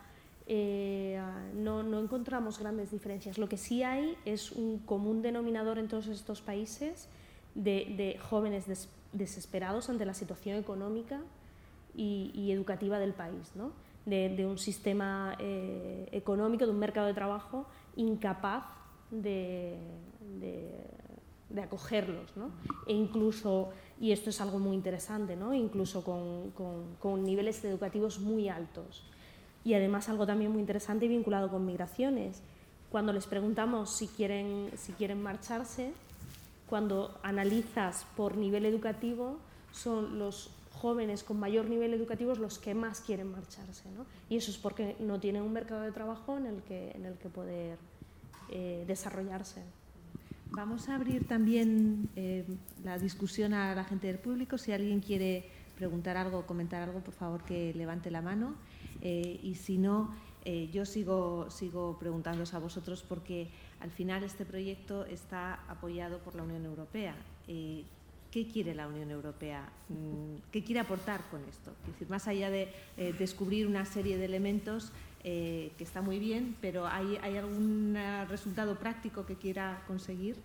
B: eh, no, no, encontramos grandes diferencias. Lo que sí hay es un común denominador en todos estos países de, de jóvenes desesperados ante la situación económica y, educativa del país, ¿no? de, un sistema eh, económico, de un mercado de trabajo incapaz de, acogerlos. ¿no? E incluso y esto es algo muy interesante, ¿no? incluso con, con, niveles educativos muy altos. Y además algo también muy interesante vinculado con migraciones. Cuando les preguntamos si quieren, si quieren marcharse, cuando analizas por nivel educativo, son los jóvenes con mayor nivel educativo los que más quieren marcharse. ¿no? Y eso es porque no tienen un mercado de trabajo en el que, en el que poder eh, desarrollarse.
C: Vamos a abrir también eh, la discusión a la gente del público. Si alguien quiere preguntar algo o comentar algo, por favor que levante la mano. Eh, y si no, yo sigo, sigo preguntándoos a vosotros porque al final este proyecto está apoyado por la Unión Europea. ¿Qué quiere la Unión Europea? Mm, ¿Qué quiere aportar con esto? Es decir, más allá de descubrir una serie de elementos que está muy bien, pero ¿hay, ¿hay algún resultado práctico que quiera conseguir?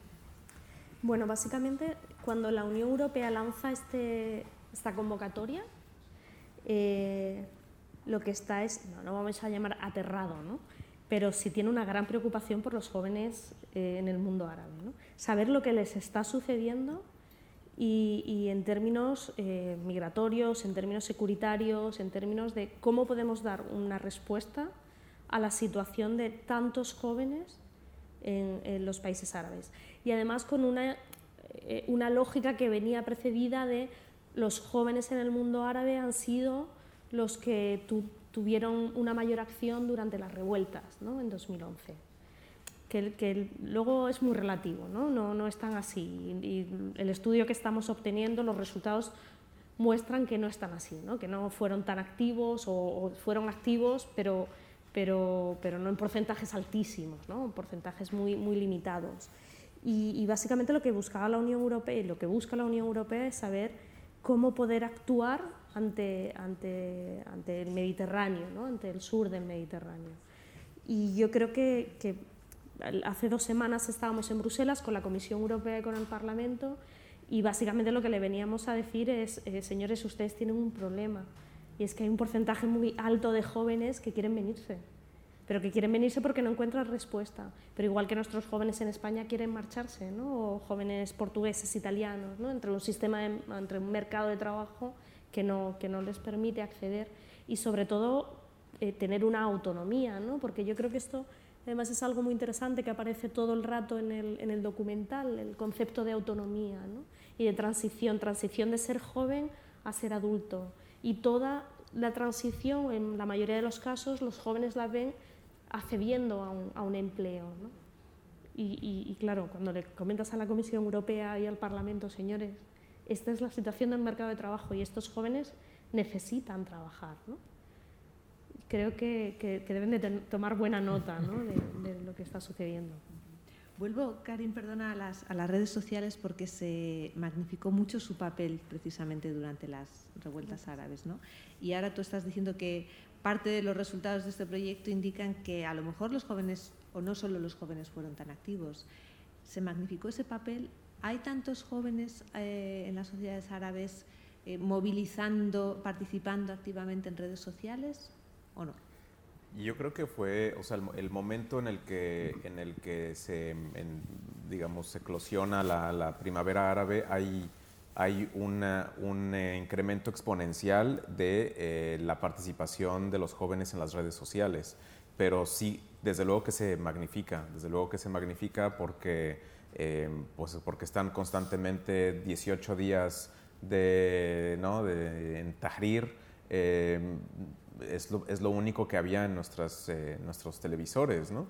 B: Bueno, básicamente cuando la Unión Europea lanza este, esta convocatoria, eh, lo que está es, no, no, vamos a llamar aterrado, ¿no? Pero sí tiene una gran preocupación por los jóvenes eh, en el mundo árabe. ¿no? Saber lo que les está sucediendo y, y en términos eh, migratorios, en términos securitarios, en términos de cómo podemos dar una respuesta a la situación de tantos jóvenes en, los países árabes y además con una, eh, una lógica que venía precedida de los jóvenes en el mundo árabe han sido los que tuvieron una mayor acción durante las revueltas ¿no? en 2011. Que, que, luego es muy relativo, ¿no? No, no es así. Y el estudio que estamos obteniendo, los resultados muestran que no están así, ¿no? que no fueron tan activos o, o fueron activos, pero, pero, pero, no en porcentajes altísimos, ¿no? en porcentajes muy, muy limitados. Y, básicamente lo que buscaba la Unión Europea y lo que busca la Unión Europea es saber cómo poder actuar ante, ante, ante el Mediterráneo, ¿no? ante el sur del Mediterráneo. Y yo creo que, que, hace dos semanas estábamos en Bruselas con la Comisión Europea y con el Parlamento y básicamente lo que le veníamos a decir es, eh, señores, ustedes tienen un problema y es que hay un porcentaje muy alto de jóvenes que quieren venirse pero que quieren venirse porque no encuentran respuesta. Pero igual que nuestros jóvenes en España quieren marcharse, ¿no? o jóvenes portugueses, italianos, ¿no? entre un sistema, entre un mercado de trabajo que no, que no les permite acceder y sobre todo eh, tener una autonomía, ¿no? porque yo creo que esto Además es algo muy interesante que aparece todo el rato en el, en el documental, el concepto de autonomía ¿no? y de transición, transición de ser joven a ser adulto. Y toda la transición, en la mayoría de los casos, los jóvenes la ven accediendo a un, a un empleo. ¿no? Y, y, claro, cuando le comentas a la Comisión Europea y al Parlamento, señores, esta es la situación del mercado de trabajo y estos jóvenes necesitan trabajar. ¿no? Creo que, que, que, deben de tomar buena nota ¿no? de, de, lo que está sucediendo.
C: Vuelvo, Karin, perdona, a las, a las redes sociales porque se magnificó mucho su papel precisamente durante las revueltas árabes. ¿no? Y ahora tú estás diciendo que parte de los resultados de este proyecto indican que a lo mejor los jóvenes, o no solo los jóvenes, fueron tan activos. Se magnificó ese papel. ¿Hay tantos jóvenes eh, en las sociedades árabes eh, movilizando, participando activamente en redes sociales o no?
A: Yo creo que fue, o sea, el, el momento en el que, en el que se, en, digamos, se eclosiona la, la primavera árabe, hay hay una, un eh, incremento exponencial de eh, la participación de los jóvenes en las redes sociales, pero sí, desde luego que se magnifica, desde luego que se magnifica porque, eh, pues porque están constantemente 18 días de, ¿no? de, en Tahrir, es lo, es, lo, único que había en nuestras, nuestros televisores, ¿no?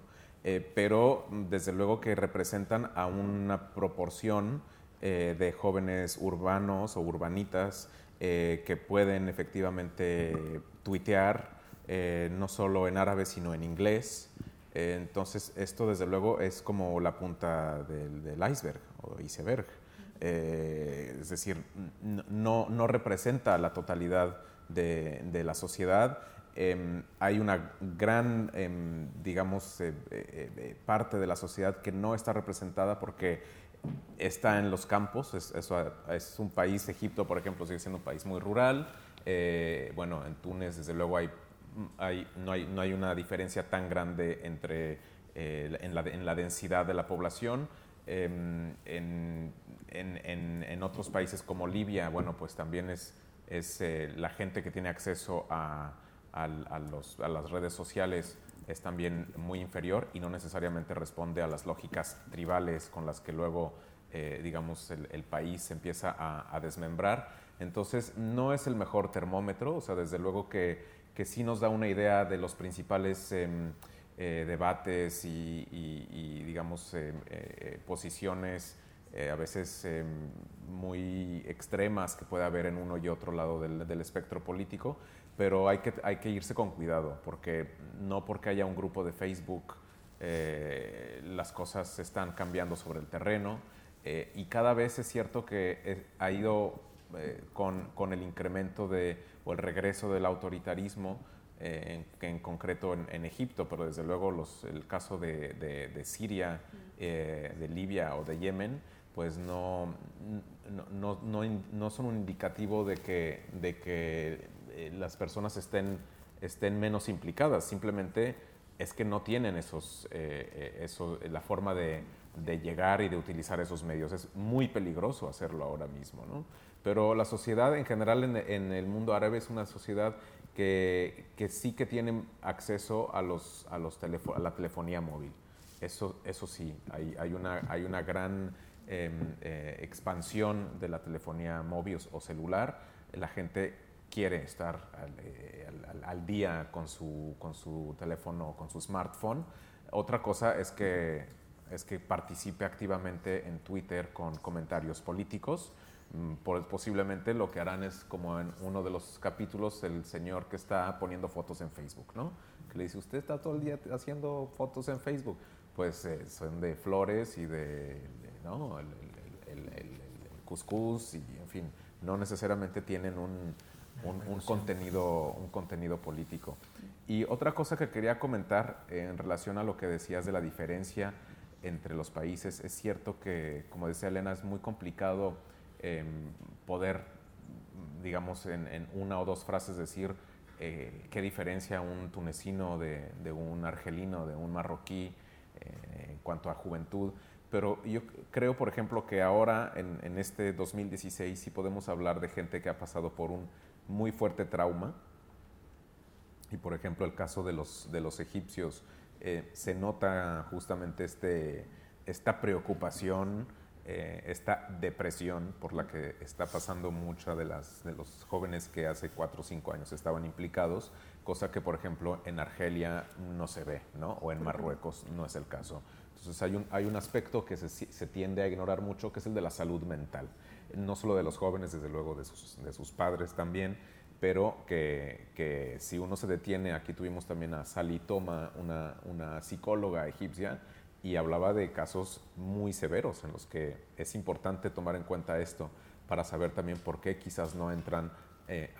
A: pero desde luego que representan a una proporción eh, de jóvenes urbanos o urbanitas eh, que pueden efectivamente tuitear, eh, no solo en árabe, sino en inglés. Entonces, esto desde luego es como la punta del, iceberg o iceberg. es decir, no, no, representa la totalidad de, la sociedad. Eh, hay una gran, eh, digamos, eh, parte de la sociedad que no está representada porque está en los campos, es, es, es, un país, Egipto, por ejemplo, sigue siendo un país muy rural. Eh, bueno, en Túnez, desde luego, hay, no, hay, no hay una diferencia tan grande entre, eh, en, la, en, la, densidad de la población. Eh, en, en, en, otros países como Libia, bueno, pues también es, es eh, la gente que tiene acceso a, a, los, a las redes sociales es también muy inferior y no necesariamente responde a las lógicas tribales con las que luego, eh, digamos, el, país empieza a, a, desmembrar. Entonces, no es el mejor termómetro, o sea, desde luego que, que sí nos da una idea de los principales eh, eh, debates y, digamos, eh, eh, posiciones a veces muy extremas que puede haber en uno y otro lado del, del espectro político, pero hay que, hay que irse con cuidado, porque no porque haya un grupo de Facebook las cosas están cambiando sobre el terreno y cada vez es cierto que ha ido con, con, el incremento de, o el regreso del autoritarismo, en, en, concreto en, en, Egipto, pero desde luego los, el caso de, de, de Siria, de Libia o de Yemen, pues no, no, no, no, son un indicativo de que, de que eh, las personas estén, estén menos implicadas, simplemente es que no tienen esos, eh, eh, eso, la forma de, de, llegar y de utilizar esos medios. Es muy peligroso hacerlo ahora mismo, ¿no? Pero la sociedad en general en, el mundo árabe es una sociedad que, sí que tiene acceso a, los, a, los a la telefonía móvil. Eso, eso sí, hay, hay, una, hay una gran eh, eh, expansión de la telefonía móvil o celular. La gente quiere estar al, eh, al, día con su, con su teléfono, con su smartphone. Otra cosa es que, es que participe activamente en Twitter con comentarios políticos. Mm, por, posiblemente lo que harán es como en uno de los capítulos el señor que está poniendo fotos en Facebook, ¿no? Que le dice, usted está todo el día haciendo fotos en Facebook. Pues eh, son de flores y de, de ¿no? El, el, el, el, cuscús y en fin, no necesariamente tienen un, un, un, contenido, un contenido político. Y otra cosa que quería comentar eh, en relación a lo que decías de la diferencia entre los países, es cierto que, como decía Elena, es muy complicado eh, poder, digamos, en, en, una o dos frases decir eh, qué diferencia un tunecino de, de, un argelino, de un marroquí eh, en cuanto a juventud. Pero yo creo, por ejemplo, que ahora, en, en este 2016, sí podemos hablar de gente que ha pasado por un muy fuerte trauma. Y por ejemplo, el caso de los, de los egipcios, eh, se nota justamente este, esta preocupación, eh, esta depresión por la que está pasando mucha de, las, de los jóvenes que hace cuatro o cinco años estaban implicados, cosa que por ejemplo en Argelia no se ve, ¿no? o en Marruecos no es el caso. Entonces hay un, hay un aspecto que se, se tiende a ignorar mucho, que es el de la salud mental, no solo de los jóvenes, desde luego de sus, de sus padres también, pero que, que, si uno se detiene, aquí tuvimos también a Sally Toma, una, una psicóloga egipcia, y hablaba de casos muy severos en los que es importante tomar en cuenta esto para saber también por qué quizás no entran, eh,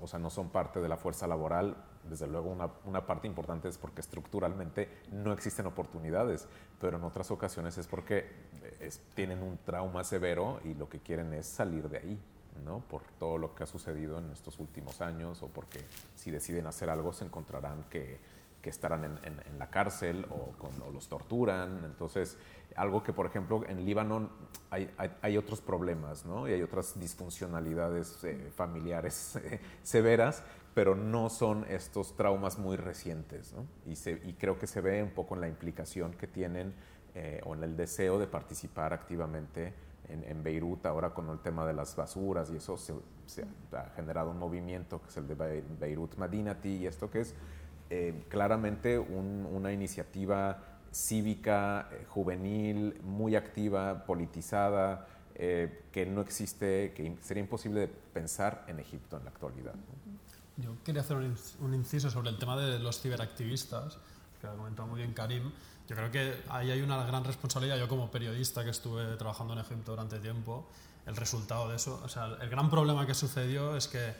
A: o sea, no son parte de la fuerza laboral. Desde luego una, una, parte importante es porque estructuralmente no existen oportunidades, pero en otras ocasiones es porque es, tienen un trauma severo y lo que quieren es salir de ahí. ¿no? por todo lo que ha sucedido en estos últimos años o porque si deciden hacer algo se encontrarán que que estarán en, en, la cárcel o, con, los torturan. Entonces, algo que, por ejemplo, en Líbano hay, hay, otros problemas, ¿no? Y hay otras disfuncionalidades eh, familiares <laughs> eh, severas, pero no son estos traumas muy recientes, ¿no? Y, se, y, creo que se ve un poco en la implicación que tienen eh, o en el deseo de participar activamente en, en, Beirut ahora con el tema de las basuras y eso se, se ha generado un movimiento que es el de Beirut Madinati y esto que es eh, claramente una iniciativa cívica, eh, juvenil, muy activa, politizada, eh, que no existe, que sería imposible de pensar en Egipto en la actualidad.
D: Yo quería hacer un, inciso sobre el tema de los ciberactivistas, que ha comentado muy bien Karim. Yo creo que ahí hay una gran responsabilidad. Yo como periodista que estuve trabajando en Egipto durante tiempo, el resultado de eso, o sea, el gran problema que sucedió es que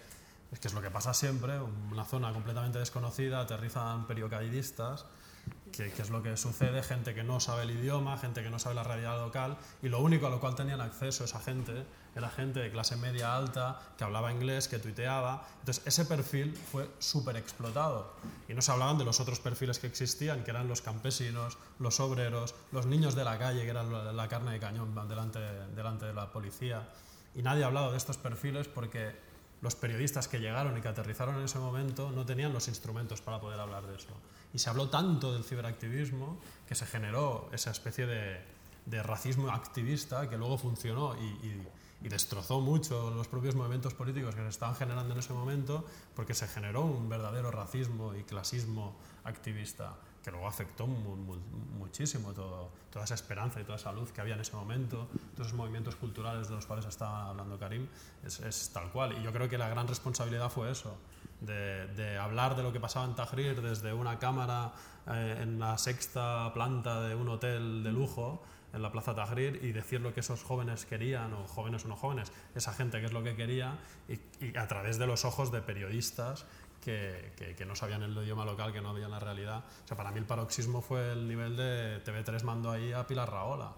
D: es que es lo que pasa siempre, una zona completamente desconocida, aterrizan periodistas, que, es lo que sucede, gente que no sabe el idioma, gente que no sabe la realidad local, y lo único a lo cual tenían acceso esa gente era gente de clase media alta, que hablaba inglés, que tuiteaba. Entonces ese perfil fue súper explotado. Y no se hablaban de los otros perfiles que existían, que eran los campesinos, los obreros, los niños de la calle, que eran la carne de cañón delante, delante de la policía. Y nadie ha hablado de estos perfiles porque los periodistas que llegaron y que aterrizaron en ese momento no tenían los instrumentos para poder hablar de eso. Y se habló tanto del ciberactivismo que se generó esa especie de, racismo activista que luego funcionó y, destrozó mucho los propios movimientos políticos que se estaban generando en ese momento porque se generó un verdadero racismo y clasismo activista que luego afectó muchísimo todo, toda esa esperanza y toda esa luz que había en ese momento, todos esos movimientos culturales de los cuales estaba hablando Karim, es, tal cual. Y yo creo que la gran responsabilidad fue eso, de, hablar de lo que pasaba en Tahrir desde una cámara eh, en la sexta planta de un hotel de lujo en la Plaza Tahrir y decir lo que esos jóvenes querían, o jóvenes o no jóvenes, esa gente que es lo que quería, y, y a través de los ojos de periodistas que, que, no sabían el idioma local, que no veían la realidad. O sea, para mí el paroxismo fue el nivel de TV3 mandó ahí a Pilar Raola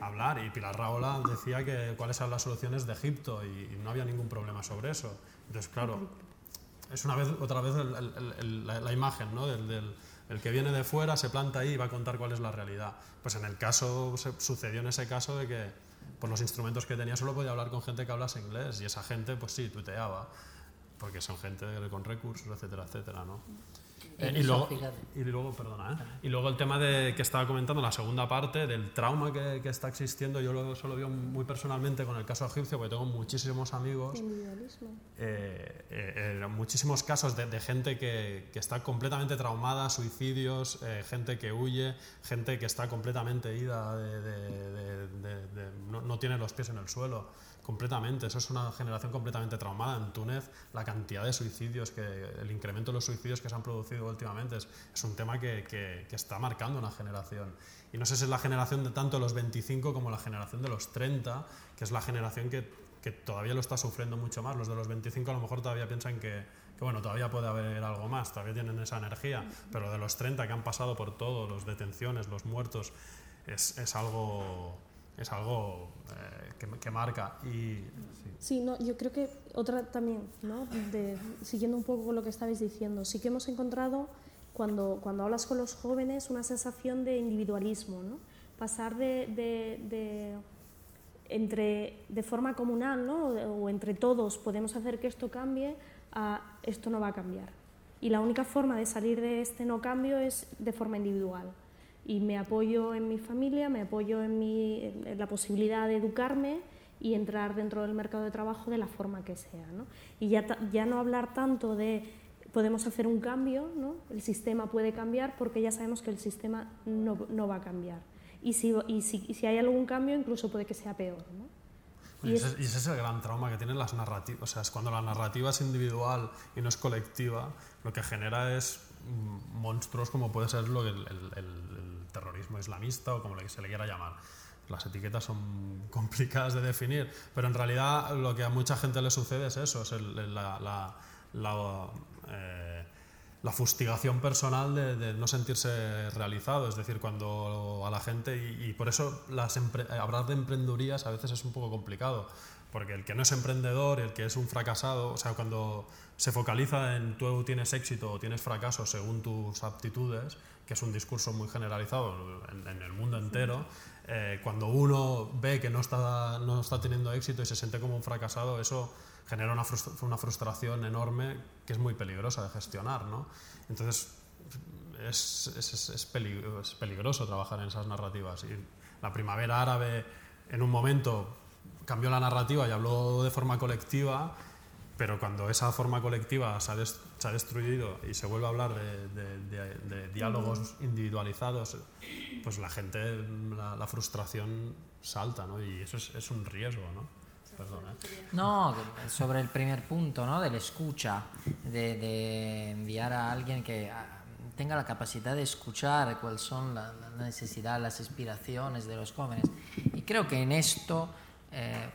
D: a hablar y Pilar Raola decía que cuáles eran las soluciones de Egipto y, no había ningún problema sobre eso. Entonces, claro, es una vez, otra vez la, imagen ¿no? del, del el que viene de fuera se planta ahí y va a contar cuál es la realidad. Pues en el caso, se, sucedió en ese caso de que por los instrumentos que tenía solo podía hablar con gente que hablase inglés y esa gente pues sí, tuiteaba porque son gente con recursos, etcétera, etcétera, ¿no? Eh, y, luego, y, luego, perdona, ¿eh? y luego el tema de que estaba comentando, la segunda parte del trauma que, que está existiendo, yo lo, solo veo muy personalmente con el caso egipcio, porque tengo muchísimos amigos, eh, eh, muchísimos casos de, de gente que, que, está completamente traumada, suicidios, gente que huye, gente que está completamente ida, de, de, no, no tiene los pies en el suelo. Completamente, eso es una generación completamente traumada. En Túnez, la cantidad de suicidios, que, el incremento de los suicidios que se han producido últimamente es, es un tema que, que, que, está marcando una generación. Y no sé si es la generación de tanto los 25 como la generación de los 30, que es la generación que, que todavía lo está sufriendo mucho más. Los de los 25 a lo mejor todavía piensan que, que bueno, todavía puede haber algo más, todavía tienen esa energía, pero de los 30 que han pasado por todo, los detenciones, los muertos, es, es algo es algo eh, que, marca. Y,
B: sí. no, yo creo que otra también, ¿no? de, siguiendo un poco con lo que estabais diciendo, sí que hemos encontrado cuando, cuando hablas con los jóvenes una sensación de individualismo, ¿no? pasar de, de, entre, de forma comunal ¿no? o entre todos podemos hacer que esto cambie a esto no va a cambiar. Y la única forma de salir de este no cambio es de forma individual. Y me apoyo en mi familia, me apoyo en, mi, en la posibilidad de educarme y entrar dentro del mercado de trabajo de la forma que sea. ¿no? Y ya, ya no hablar tanto de podemos hacer un cambio, ¿no? el sistema puede cambiar porque ya sabemos que el sistema no, no va a cambiar. Y si, y, si, y si, hay algún cambio, incluso puede que sea peor. ¿no?
D: Y, ese, y, ese, es el gran trauma que tienen las narrativas. O sea, es cuando la narrativa es individual y no es colectiva, lo que genera es monstruos como puede ser lo, el, el, terrorismo islamista o como se le quiera llamar. Las etiquetas son <laughs> complicadas de definir, pero en realidad lo que a mucha gente le sucede es eso, es la, la, la, eh, fustigación personal de, no sentirse realizado, es decir, cuando a la gente, y, por eso las hablar de emprendedurías a veces es un poco complicado, porque el que no es emprendedor, el que es un fracasado, o sea, cuando se focaliza en tú tienes éxito o tienes fracaso según tus aptitudes, que es un discurso muy generalizado en, en el mundo entero, eh, cuando uno ve que no está, no está teniendo éxito y se siente como un fracasado, eso genera una, frustra una frustración enorme que es muy peligrosa de gestionar. ¿no? Entonces, es, es, es, peligro, es peligroso trabajar en esas narrativas. Y la primavera árabe, en un momento, cambió la narrativa y habló de forma colectiva pero cuando esa forma colectiva se ha, des, se ha, destruido y se vuelve a hablar de, de, de, de diálogos individualizados, pues la gente, la, la frustración salta, ¿no? Y eso es, es un riesgo, ¿no? Perdón, ¿eh?
E: No, sobre el primer punto, ¿no? De la escucha, de, enviar a alguien que tenga la capacidad de escuchar cuáles son las la necesidades, las aspiraciones de los jóvenes. Y creo que en esto... Eh,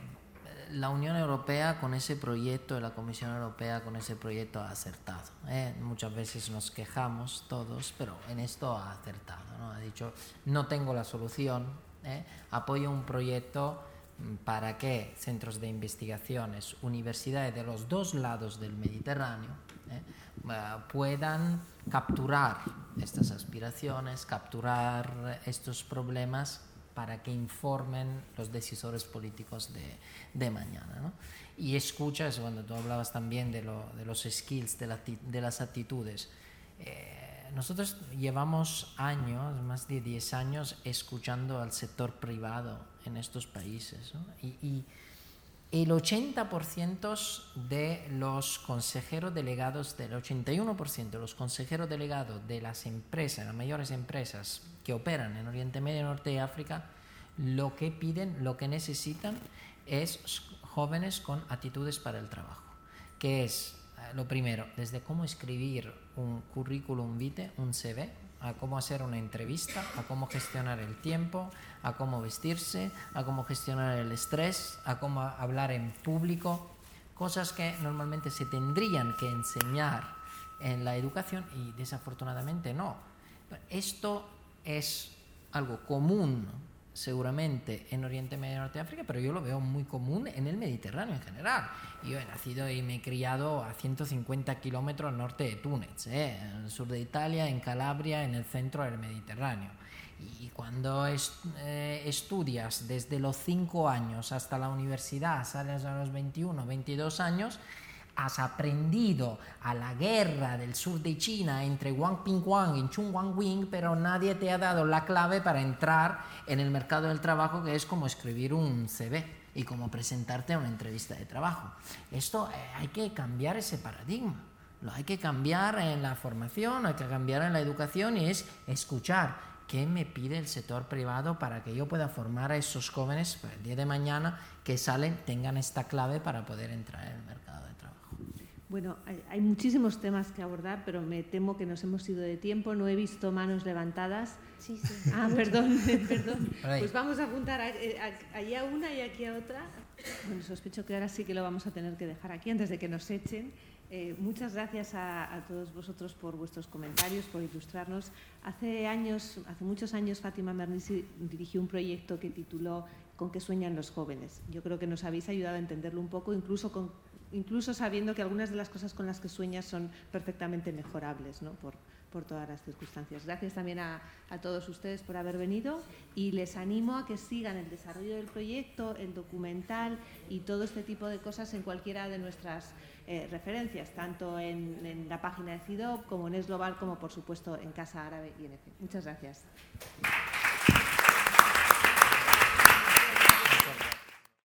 E: la Unión Europea con ese proyecto, la Comisión Europea con ese proyecto ha acertado. ¿eh? Muchas veces nos quejamos todos, pero en esto ha acertado. ¿no? Ha dicho, no tengo la solución, ¿eh? apoyo un proyecto para que centros de investigaciones, universidades de los dos lados del Mediterráneo ¿eh? puedan capturar estas aspiraciones, capturar estos problemas para que informen los decisores políticos de, de mañana. ¿no? Y escucha, eso cuando tú hablabas también de, lo, de los skills, de, la, de las actitudes. Eh, nosotros llevamos años, más de 10 años, escuchando al sector privado en estos países. ¿no? Y, y, el 80% de los consejeros delegados, del 81% de los consejeros delegados de las empresas, las mayores empresas que operan en Oriente Medio, Norte de África, lo que piden, lo que necesitan es jóvenes con actitudes para el trabajo, que es lo primero, desde cómo escribir un currículum vitae, un CV, a cómo hacer una entrevista, a cómo gestionar el tiempo, a cómo vestirse, a cómo gestionar el estrés, a cómo hablar en público, cosas que normalmente se tendrían que enseñar en la educación y desafortunadamente no. Esto es algo común seguramente en Oriente Medio y Norte de África, pero yo lo veo muy común en el Mediterráneo en general. Yo he nacido y me he criado a 150 kilómetros al norte de Túnez, ¿eh? en el sur de Italia, en Calabria, en el centro del Mediterráneo. Y cuando est eh, estudias desde los 5 años hasta la universidad, sales a los 21, 22 años, has aprendido a la guerra del sur de China entre Wang Pingguang y Chung Wang-wing, pero nadie te ha dado la clave para entrar en el mercado del trabajo, que es como escribir un CV y como presentarte a una entrevista de trabajo. Esto eh, hay que cambiar ese paradigma. Lo hay que cambiar en la formación, hay que cambiar en la educación y es escuchar qué me pide el sector privado para que yo pueda formar a esos jóvenes para el día de mañana que salen tengan esta clave para poder entrar en el.
C: Bueno, hay, hay, muchísimos temas que abordar, pero me temo que nos hemos ido de tiempo. No he visto manos levantadas.
B: Sí, sí. <laughs>
C: Ah, perdón, <laughs> perdón. Pues vamos a apuntar allá una y aquí a otra. Bueno, sospecho que ahora sí que lo vamos a tener que dejar aquí antes de que nos echen. Eh, muchas gracias a, a, todos vosotros por vuestros comentarios, por ilustrarnos. Hace años, hace muchos años, Fátima Mernisi dirigió un proyecto que tituló ¿Con qué sueñan los jóvenes? Yo creo que nos habéis ayudado a entenderlo un poco, incluso con incluso sabiendo que algunas de las cosas con las que sueñas son perfectamente mejorables, por, por todas las circunstancias. Gracias también a, todos ustedes por haber venido y les animo a que sigan el desarrollo del proyecto, el documental y todo este tipo de cosas en cualquiera de nuestras eh, referencias, tanto en, la página de CIDOP como en Es Global, como por supuesto en Casa Árabe y en EFE. Muchas gracias.